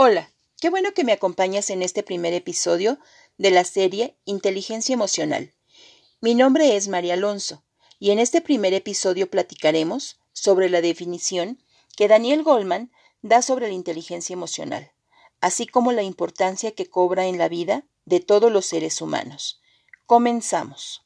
Hola, qué bueno que me acompañas en este primer episodio de la serie Inteligencia Emocional. Mi nombre es María Alonso y en este primer episodio platicaremos sobre la definición que Daniel Goldman da sobre la inteligencia emocional, así como la importancia que cobra en la vida de todos los seres humanos. Comenzamos.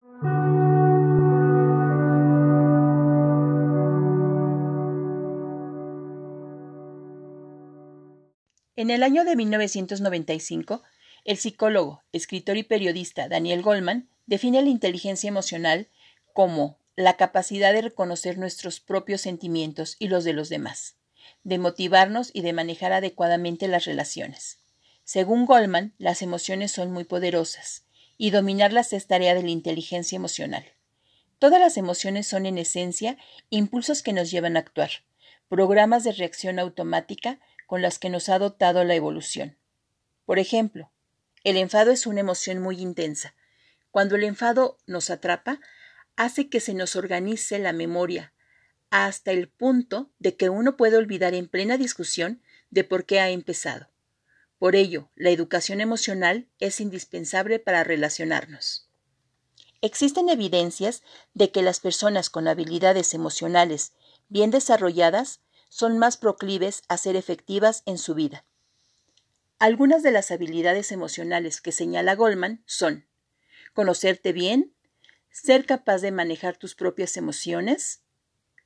En el año de 1995, el psicólogo, escritor y periodista Daniel Goldman define la inteligencia emocional como la capacidad de reconocer nuestros propios sentimientos y los de los demás, de motivarnos y de manejar adecuadamente las relaciones. Según Goldman, las emociones son muy poderosas, y dominarlas es tarea de la inteligencia emocional. Todas las emociones son en esencia impulsos que nos llevan a actuar, programas de reacción automática con las que nos ha dotado la evolución. Por ejemplo, el enfado es una emoción muy intensa. Cuando el enfado nos atrapa, hace que se nos organice la memoria, hasta el punto de que uno puede olvidar en plena discusión de por qué ha empezado. Por ello, la educación emocional es indispensable para relacionarnos. Existen evidencias de que las personas con habilidades emocionales bien desarrolladas son más proclives a ser efectivas en su vida. Algunas de las habilidades emocionales que señala Goldman son conocerte bien, ser capaz de manejar tus propias emociones,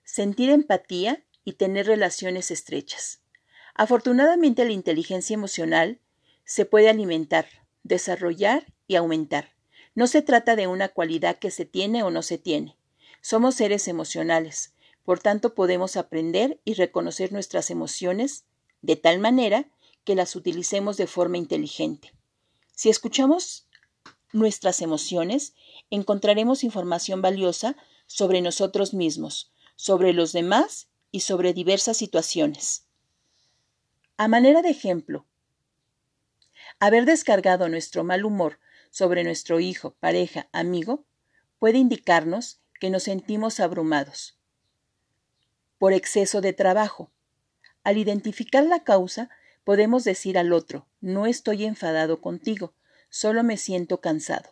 sentir empatía y tener relaciones estrechas. Afortunadamente la inteligencia emocional se puede alimentar, desarrollar y aumentar. No se trata de una cualidad que se tiene o no se tiene. Somos seres emocionales, por tanto, podemos aprender y reconocer nuestras emociones de tal manera que las utilicemos de forma inteligente. Si escuchamos nuestras emociones, encontraremos información valiosa sobre nosotros mismos, sobre los demás y sobre diversas situaciones. A manera de ejemplo, haber descargado nuestro mal humor sobre nuestro hijo, pareja, amigo, puede indicarnos que nos sentimos abrumados, por exceso de trabajo. Al identificar la causa, podemos decir al otro, no estoy enfadado contigo, solo me siento cansado.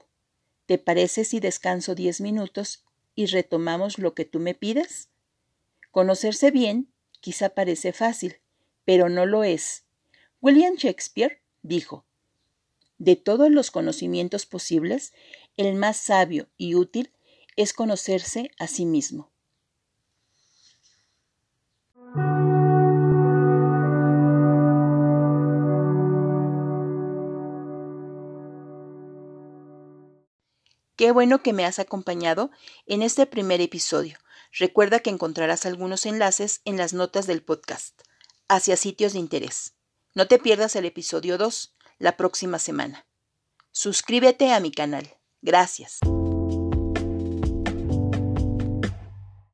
¿Te parece si descanso diez minutos y retomamos lo que tú me pides? Conocerse bien quizá parece fácil, pero no lo es. William Shakespeare dijo, de todos los conocimientos posibles, el más sabio y útil es conocerse a sí mismo. Qué bueno que me has acompañado en este primer episodio. Recuerda que encontrarás algunos enlaces en las notas del podcast hacia sitios de interés. No te pierdas el episodio 2 la próxima semana. Suscríbete a mi canal. Gracias.